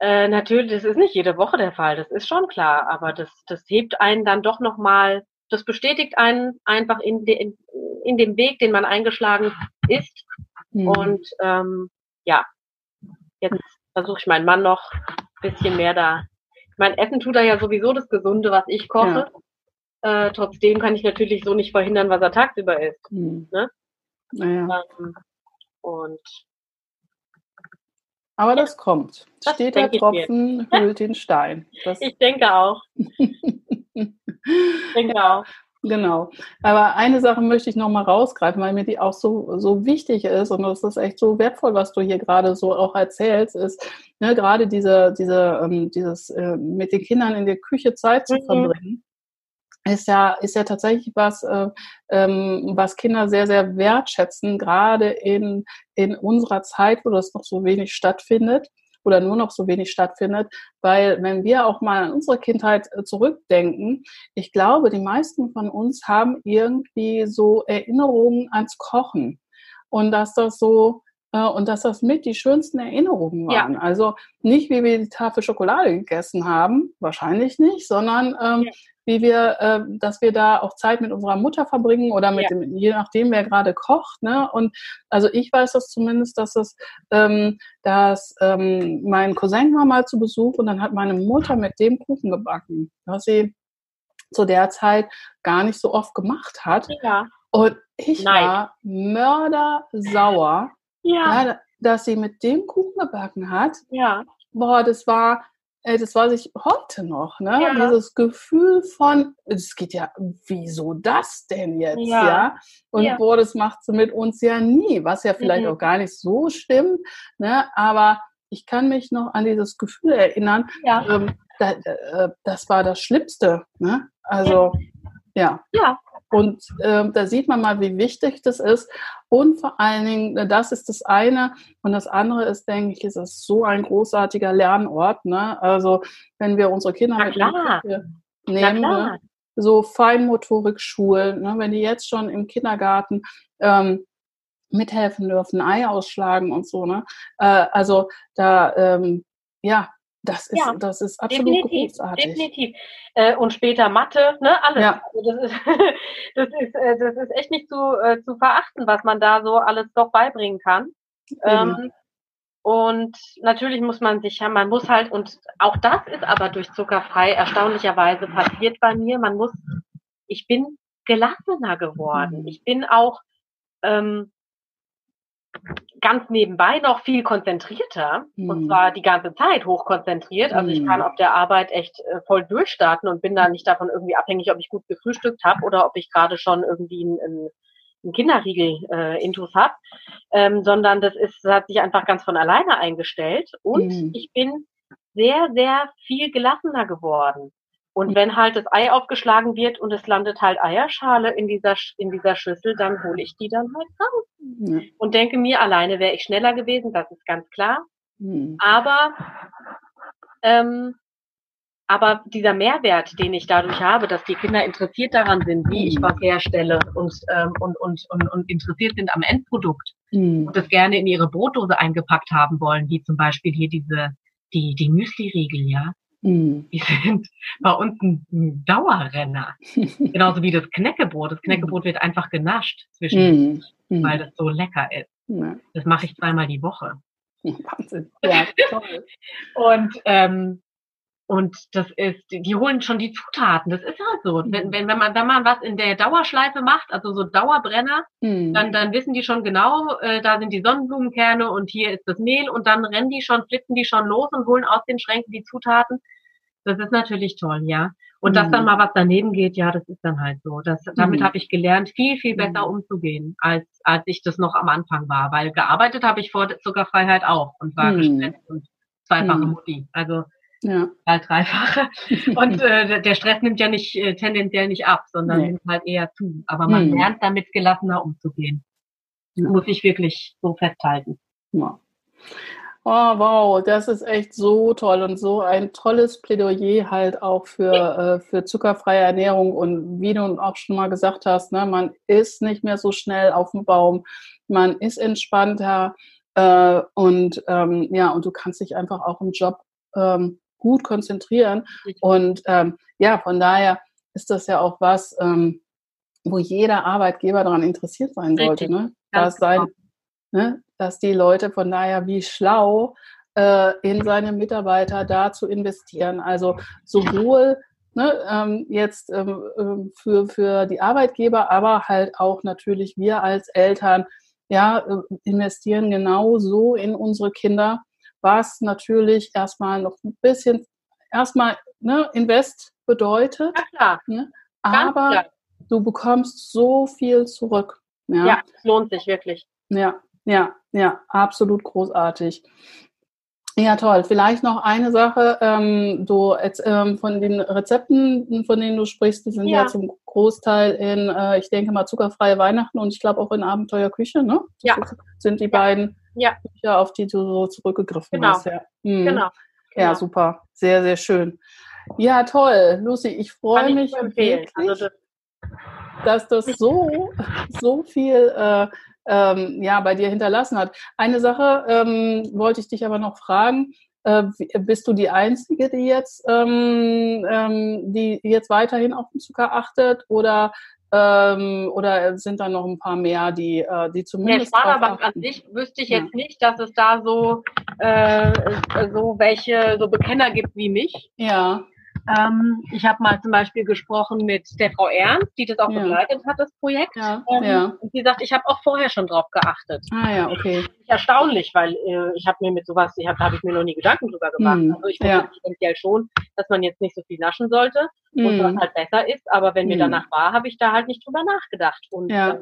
[SPEAKER 2] äh, natürlich, das ist nicht jede Woche der Fall, das ist schon klar, aber das, das hebt einen dann doch nochmal, das bestätigt einen einfach in, de, in, in dem Weg, den man eingeschlagen ist. Mhm. Und ähm, ja, jetzt versuche ich meinen Mann noch ein bisschen mehr da. Mein Essen tut er ja sowieso das Gesunde, was ich koche. Ja. Äh, trotzdem kann ich natürlich so nicht verhindern, was er tagsüber isst. Hm. Ne?
[SPEAKER 1] Naja. Ähm, und aber das kommt. Das Steht der Tropfen, hüllt den Stein.
[SPEAKER 2] Das ich denke auch. ich denke auch.
[SPEAKER 1] Genau. Aber eine Sache möchte ich noch mal rausgreifen, weil mir die auch so, so wichtig ist und das ist echt so wertvoll, was du hier gerade so auch erzählst, ist ne, gerade diese, diese, ähm, dieses äh, mit den Kindern in der Küche Zeit zu mhm. Ist ja, ist ja tatsächlich was, äh, ähm, was Kinder sehr, sehr wertschätzen, gerade in, in unserer Zeit, wo das noch so wenig stattfindet oder nur noch so wenig stattfindet, weil wenn wir auch mal an unsere Kindheit äh, zurückdenken, ich glaube, die meisten von uns haben irgendwie so Erinnerungen ans Kochen und dass das so äh, und dass das mit die schönsten Erinnerungen waren. Ja. Also nicht, wie wir die Tafel Schokolade gegessen haben, wahrscheinlich nicht, sondern ähm, ja wie wir, äh, dass wir da auch Zeit mit unserer Mutter verbringen oder mit ja. dem, je nachdem, wer gerade kocht. Ne? Und also ich weiß das zumindest, dass es, ähm, dass ähm, mein Cousin war mal zu Besuch und dann hat meine Mutter mit dem Kuchen gebacken, was sie zu der Zeit gar nicht so oft gemacht hat. Ja. Und ich Nein. war mördersauer, ja. dass sie mit dem Kuchen gebacken hat. Ja. Boah, das war, das weiß ich heute noch, ne? Ja. Dieses Gefühl von, es geht ja, wieso das denn jetzt, ja? ja? Und ja. boah, das macht sie mit uns ja nie, was ja vielleicht mhm. auch gar nicht so stimmt, ne? Aber ich kann mich noch an dieses Gefühl erinnern, ja. ähm, da, äh, das war das Schlimmste, ne? Also, ja. Ja, und äh, da sieht man mal, wie wichtig das ist. Und vor allen Dingen, äh, das ist das eine. Und das andere ist, denke ich, ist es so ein großartiger Lernort. Ne? Also wenn wir unsere Kinder mit nehmen, ne? so Feinmotorik-Schulen, ne? wenn die jetzt schon im Kindergarten ähm, mithelfen dürfen, Ei ausschlagen und so. Ne? Äh, also da, ähm, ja, das ist, ja, das ist absolut definitiv, großartig.
[SPEAKER 2] Definitiv. Äh, und später Mathe, ne, alles. Ja. Also das, ist, das, ist, äh, das ist echt nicht zu, äh, zu verachten, was man da so alles doch beibringen kann. Ähm, und natürlich muss man sich, ja, man muss halt, und auch das ist aber durch zuckerfrei erstaunlicherweise passiert bei mir, man muss, ich bin gelassener geworden. Mhm. Ich bin auch, ähm, ganz nebenbei noch viel konzentrierter mhm. und zwar die ganze Zeit hochkonzentriert. Also ich kann mhm. auf der Arbeit echt äh, voll durchstarten und bin da nicht davon irgendwie abhängig, ob ich gut gefrühstückt habe oder ob ich gerade schon irgendwie einen, einen Kinderriegel äh, intus habe, ähm, sondern das ist das hat sich einfach ganz von alleine eingestellt und mhm. ich bin sehr sehr viel gelassener geworden. Und wenn halt das Ei aufgeschlagen wird und es landet halt Eierschale in dieser, in dieser Schüssel, dann hole ich die dann halt raus. Ja. Und denke mir, alleine wäre ich schneller gewesen, das ist ganz klar. Mhm. Aber, ähm, aber dieser Mehrwert, den ich dadurch habe, dass die Kinder interessiert daran sind, wie ich hm. was herstelle und, ähm, und, und, und, und interessiert sind am Endprodukt mhm. und das gerne in ihre Brotdose eingepackt haben wollen, wie zum Beispiel hier diese, die, die Müsli-Riegel, ja. Mm. Die sind bei uns ein Dauerrenner. Genauso wie das Knäckebrot. Das Knäckebrot wird einfach genascht zwischen, mm. weil das so lecker ist. Ja. Das mache ich zweimal die Woche. Wahnsinn. Ja, toll. und ähm, und das ist, die holen schon die Zutaten. Das ist halt so. Wenn, wenn, wenn man, wenn man was in der Dauerschleife macht, also so Dauerbrenner, mhm. dann, dann wissen die schon genau, äh, da sind die Sonnenblumenkerne und hier ist das Mehl und dann rennen die schon, flitzen die schon los und holen aus den Schränken die Zutaten. Das ist natürlich toll, ja. Und mhm. dass dann hm. mal was daneben geht, ja, das ist dann halt so. Das, damit mhm. habe ich gelernt, viel, viel besser mhm. umzugehen, als, als ich das noch am Anfang war. Weil gearbeitet habe ich vor Zuckerfreiheit auch und war gestresst und zweifache Mutti. Also ja. Halt dreifache. Und äh, der Stress nimmt ja nicht äh, tendenziell nicht ab, sondern nee. nimmt halt eher zu. Aber man lernt damit gelassener umzugehen. Ja. Muss ich wirklich so festhalten. Ja.
[SPEAKER 1] Oh, wow, das ist echt so toll und so ein tolles Plädoyer halt auch für, äh, für zuckerfreie Ernährung. Und wie du auch schon mal gesagt hast, ne, man ist nicht mehr so schnell auf dem Baum, man ist entspannter äh, und ähm, ja, und du kannst dich einfach auch im Job ähm, gut konzentrieren. Und ähm, ja, von daher ist das ja auch was, ähm, wo jeder Arbeitgeber daran interessiert sein sollte. Ne? Dass, sein, genau. Ne? dass die Leute von daher wie schlau äh, in seine Mitarbeiter da zu investieren. Also sowohl ne, ähm, jetzt ähm, ähm, für, für die Arbeitgeber, aber halt auch natürlich wir als Eltern, ja, äh, investieren genauso in unsere Kinder, was natürlich erstmal noch ein bisschen, erstmal ne, Invest bedeutet. Ja, klar. Ne? Aber klar. du bekommst so viel zurück.
[SPEAKER 2] Ja, ja es lohnt sich wirklich.
[SPEAKER 1] Ja, ja, ja, absolut großartig. Ja, toll. Vielleicht noch eine Sache. Ähm, du ähm, von den Rezepten, von denen du sprichst, die sind ja, ja zum Großteil in, äh, ich denke mal, zuckerfreie Weihnachten und ich glaube auch in Abenteuerküche, ne?
[SPEAKER 2] Ja.
[SPEAKER 1] Sind die ja. beiden ja. Bücher, auf die du so zurückgegriffen
[SPEAKER 2] genau.
[SPEAKER 1] hast.
[SPEAKER 2] Ja. Mhm. Genau.
[SPEAKER 1] Ja, genau. super. Sehr, sehr schön. Ja, toll. Lucy, ich freue mich wirklich, also das dass das so, so viel äh, ähm, ja, bei dir hinterlassen hat. Eine Sache ähm, wollte ich dich aber noch fragen. Äh, bist du die Einzige, die jetzt, ähm, ähm, die jetzt weiterhin auf den Zucker achtet oder ähm, oder sind da noch ein paar mehr, die, äh, die zumindest.
[SPEAKER 2] Der Sparerbank an sich wüsste ich jetzt ja. nicht, dass es da so, äh, so welche so Bekenner gibt wie mich.
[SPEAKER 1] Ja.
[SPEAKER 2] Ähm, ich habe mal zum Beispiel gesprochen mit der Frau Ernst, die das auch ja. begleitet hat, das Projekt.
[SPEAKER 1] Ja. Ähm, ja.
[SPEAKER 2] Und sie sagt, ich habe auch vorher schon drauf geachtet.
[SPEAKER 1] Ah ja, okay.
[SPEAKER 2] Erstaunlich, weil äh, ich habe mir mit sowas, ich habe hab ich mir noch nie Gedanken drüber gemacht. Hm. Also ich wusste ja. potenziell schon, dass man jetzt nicht so viel naschen sollte hm. und was halt besser ist. Aber wenn mir hm. danach war, habe ich da halt nicht drüber nachgedacht. Und
[SPEAKER 1] ja. äh,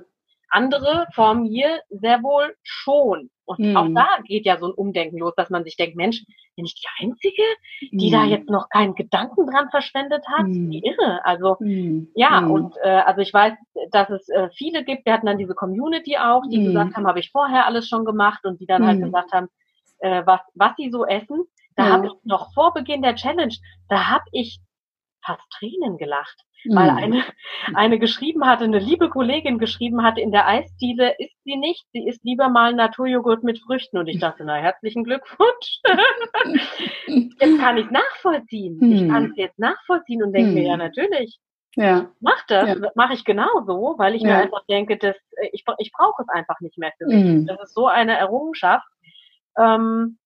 [SPEAKER 2] andere vor mir sehr wohl schon. Und mhm. auch da geht ja so ein Umdenken los, dass man sich denkt, Mensch, bin ich die Einzige, die mhm. da jetzt noch keinen Gedanken dran verschwendet hat? Mhm. Wie irre. Also
[SPEAKER 1] mhm.
[SPEAKER 2] ja, mhm. und äh, also ich weiß, dass es äh, viele gibt, wir hatten dann diese Community auch, die gesagt haben, habe ich vorher alles schon gemacht und die dann halt gesagt haben, äh, was, was sie so essen. Da ja. habe ich noch vor Beginn der Challenge, da habe ich fast Tränen gelacht weil mhm. eine, eine geschrieben hatte, eine liebe Kollegin geschrieben hatte, in der Eisdiele isst sie nicht, sie isst lieber mal Naturjoghurt mit Früchten. Und ich dachte, na, herzlichen Glückwunsch. jetzt kann ich nachvollziehen. Ich mhm. kann es jetzt nachvollziehen und denke mir, ja, mhm. natürlich.
[SPEAKER 1] Ja.
[SPEAKER 2] Mach das, ja. mache ich genauso, weil ich ja. mir einfach denke, dass ich, ich brauche es einfach nicht mehr für mich. Mhm. Das ist so eine Errungenschaft. Ähm,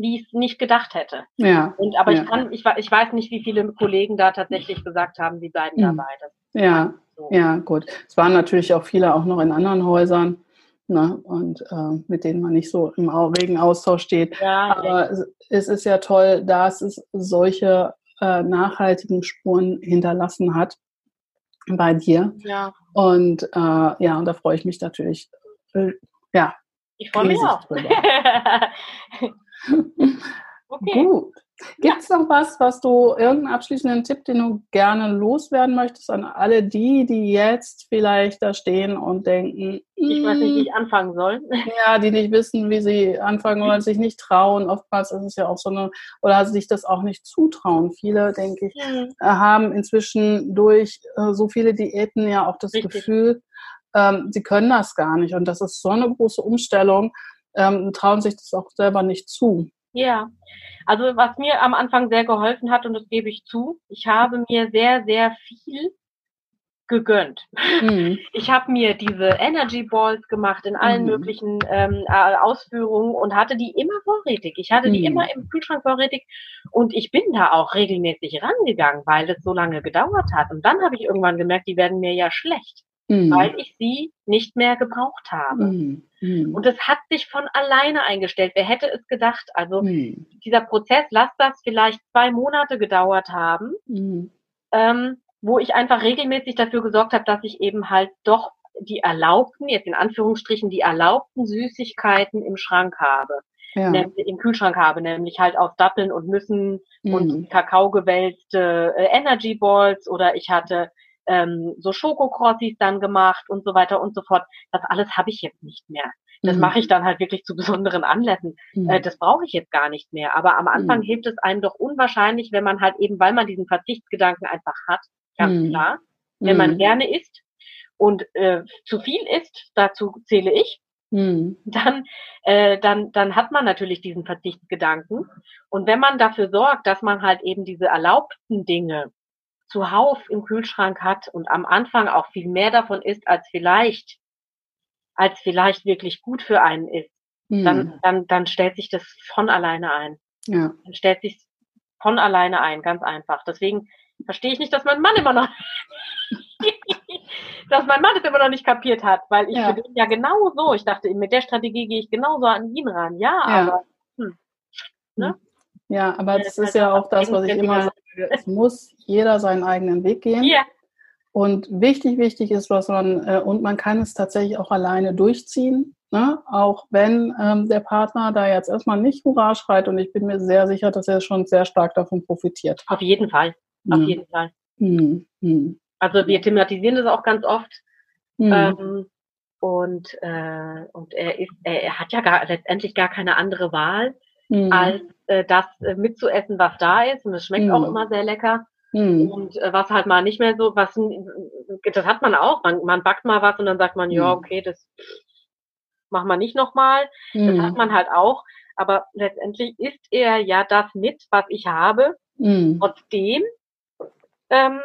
[SPEAKER 2] wie ich es nicht gedacht hätte.
[SPEAKER 1] Ja.
[SPEAKER 2] Und, aber
[SPEAKER 1] ja.
[SPEAKER 2] ich kann, ich, ich weiß nicht, wie viele Kollegen da tatsächlich gesagt haben, sie bleiben mhm. dabei. Das
[SPEAKER 1] ja, so. ja, gut. Es waren natürlich auch viele auch noch in anderen Häusern. Ne, und äh, mit denen man nicht so im regen Austausch steht.
[SPEAKER 2] Ja,
[SPEAKER 1] aber ja. es ist ja toll, dass es solche äh, nachhaltigen Spuren hinterlassen hat bei dir.
[SPEAKER 2] Ja.
[SPEAKER 1] Und äh, ja, und da freue ich mich natürlich. Äh, ja.
[SPEAKER 2] Ich freue mich auch.
[SPEAKER 1] Okay. Gut. Gibt es noch was, was du, irgendeinen abschließenden Tipp, den du gerne loswerden möchtest an alle die, die jetzt vielleicht da stehen und denken,
[SPEAKER 2] ich weiß nicht, wie hm, ich anfangen soll.
[SPEAKER 1] Ja, die nicht wissen, wie sie anfangen oder sich nicht trauen. Oftmals ist es ja auch so eine, oder sich das auch nicht zutrauen. Viele, denke ich, mhm. haben inzwischen durch äh, so viele Diäten ja auch das Richtig. Gefühl, ähm, sie können das gar nicht. Und das ist so eine große Umstellung ähm, trauen sich das auch selber nicht zu.
[SPEAKER 2] Ja, also was mir am Anfang sehr geholfen hat, und das gebe ich zu, ich habe mir sehr, sehr viel gegönnt. Mhm. Ich habe mir diese Energy Balls gemacht in allen mhm. möglichen ähm, Ausführungen und hatte die immer vorrätig. Ich hatte die mhm. immer im Kühlschrank vorrätig und ich bin da auch regelmäßig rangegangen, weil es so lange gedauert hat. Und dann habe ich irgendwann gemerkt, die werden mir ja schlecht mhm. weil ich sie nicht mehr gebraucht habe.
[SPEAKER 1] Mhm. mhm.
[SPEAKER 2] Und es hat sich von alleine eingestellt. Wer hätte es gedacht? Also mhm. dieser Prozess, lass das vielleicht zwei Monate gedauert haben,
[SPEAKER 1] mhm.
[SPEAKER 2] ähm, wo ich einfach regelmäßig dafür gesorgt habe, dass ich eben halt doch die erlaubten, jetzt in Anführungsstrichen, die erlaubten Süßigkeiten im Schrank habe. Ja. Nämlich, im Kühlschrank habe, nämlich halt aus Datteln und Nüssen mhm. und Kakao gewälzte äh, Energy Balls oder ich hatte ähm, so Schokokrossis dann gemacht und so weiter und so fort. Das alles habe ich jetzt nicht mehr. Das mhm. mache ich dann halt wirklich zu besonderen Anlässen. Mhm. Äh, das brauche ich jetzt gar nicht mehr. Aber am Anfang mhm. hilft es einem doch unwahrscheinlich, wenn man halt eben, weil man diesen Verzichtsgedanken einfach hat, ganz mhm. klar, wenn man mhm. gerne isst und äh, zu viel isst, dazu zähle ich,
[SPEAKER 1] hm.
[SPEAKER 2] dann, äh, dann, dann hat man natürlich diesen Verzichtsgedanken. Und wenn man dafür sorgt, dass man halt eben diese erlaubten Dinge zuhauf im Kühlschrank hat und am Anfang auch viel mehr davon isst, als vielleicht, als vielleicht wirklich gut für einen ist, mhm. dann, dann, dann stellt sich das von alleine ein.
[SPEAKER 1] Ja.
[SPEAKER 2] Dann stellt sich von alleine ein, ganz einfach. Deswegen verstehe ich nicht, dass mein Mann immer noch, dass mein Mann es immer noch nicht kapiert hat, weil ich ja. ja genau so, ich dachte, mit der Strategie gehe ich genauso an ihn ran. Ja, ja. aber, hm,
[SPEAKER 1] ne? Ja, aber das ist ja auch das, was ich immer sage. Es muss jeder seinen eigenen Weg gehen.
[SPEAKER 2] Ja.
[SPEAKER 1] Und wichtig, wichtig ist, was man, äh, und man kann es tatsächlich auch alleine durchziehen. Ne? Auch wenn ähm, der Partner da jetzt erstmal nicht Hurra schreit und ich bin mir sehr sicher, dass er schon sehr stark davon profitiert.
[SPEAKER 2] Auf jeden Fall. Auf mhm. jeden Fall. Mhm. Mhm. Also wir thematisieren das auch ganz oft. Mhm. Ähm, und, äh, und er ist, er, er hat ja gar, letztendlich gar keine andere Wahl, mhm. als äh, das äh, mitzuessen, was da ist. Und es schmeckt mhm. auch immer sehr lecker. Mhm. Und äh, was halt mal nicht mehr so, was das hat man auch. Man, man backt mal was und dann sagt man, ja, mhm. okay, das machen wir nicht nochmal. Das hat mhm. man halt auch. Aber letztendlich isst er ja das mit, was ich habe. Mhm. Trotzdem ähm,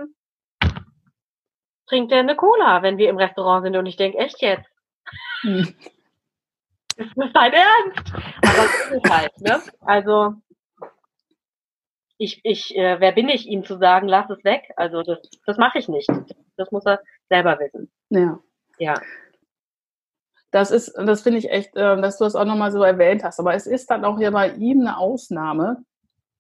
[SPEAKER 2] trinkt er eine Cola, wenn wir im Restaurant sind. Und ich denke, echt jetzt? Hm. Ist das dein Ernst? Aber das ist halt, ne? Also, ich, ich, äh, wer bin ich, ihm zu sagen, lass es weg? Also, das, das mache ich nicht. Das muss er selber wissen.
[SPEAKER 1] Ja. Ja. Das ist, das finde ich echt, äh, dass du das auch nochmal so erwähnt hast. Aber es ist dann auch hier bei ihm eine Ausnahme,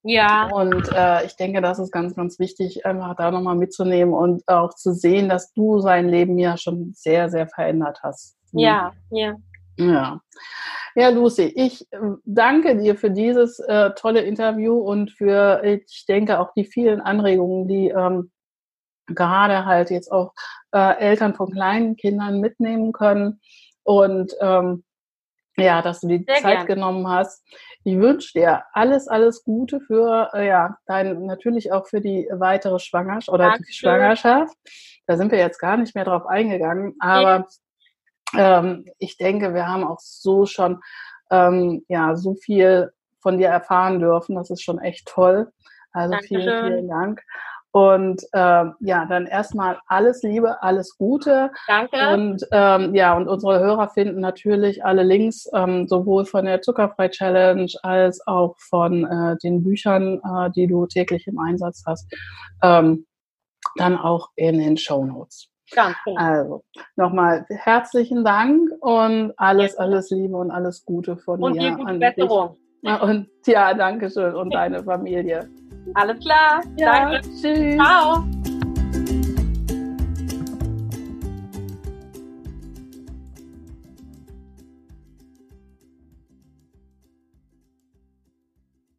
[SPEAKER 2] ja.
[SPEAKER 1] Und äh, ich denke, das ist ganz, ganz wichtig, einfach da nochmal mitzunehmen und auch zu sehen, dass du sein Leben ja schon sehr, sehr verändert hast.
[SPEAKER 2] Ja, ja.
[SPEAKER 1] Ja. Ja, Lucy, ich äh, danke dir für dieses äh, tolle Interview und für, ich denke, auch die vielen Anregungen, die ähm, gerade halt jetzt auch äh, Eltern von kleinen Kindern mitnehmen können. Und ähm, ja, dass du die Sehr Zeit gern. genommen hast. Ich wünsche dir alles, alles Gute für, äh, ja, dein, natürlich auch für die weitere Schwangerschaft oder Danke. die Schwangerschaft. Da sind wir jetzt gar nicht mehr drauf eingegangen, aber ja. Ähm, ich denke, wir haben auch so schon, ähm, ja, so viel von dir erfahren dürfen. Das ist schon echt toll. Also Dankeschön. vielen, vielen Dank. Und äh, ja, dann erstmal alles Liebe, alles Gute.
[SPEAKER 2] Danke.
[SPEAKER 1] Und ähm, ja, und unsere Hörer finden natürlich alle Links, ähm, sowohl von der Zuckerfrei Challenge als auch von äh, den Büchern, äh, die du täglich im Einsatz hast, ähm, dann auch in den Show Notes.
[SPEAKER 2] Ganz genau.
[SPEAKER 1] Also nochmal herzlichen Dank und alles, alles Liebe und alles Gute von
[SPEAKER 2] und dir. Und Besserung.
[SPEAKER 1] Und ja, danke schön und deine Familie.
[SPEAKER 2] Alles klar.
[SPEAKER 1] Ja, Danke. Tschüss. Ciao.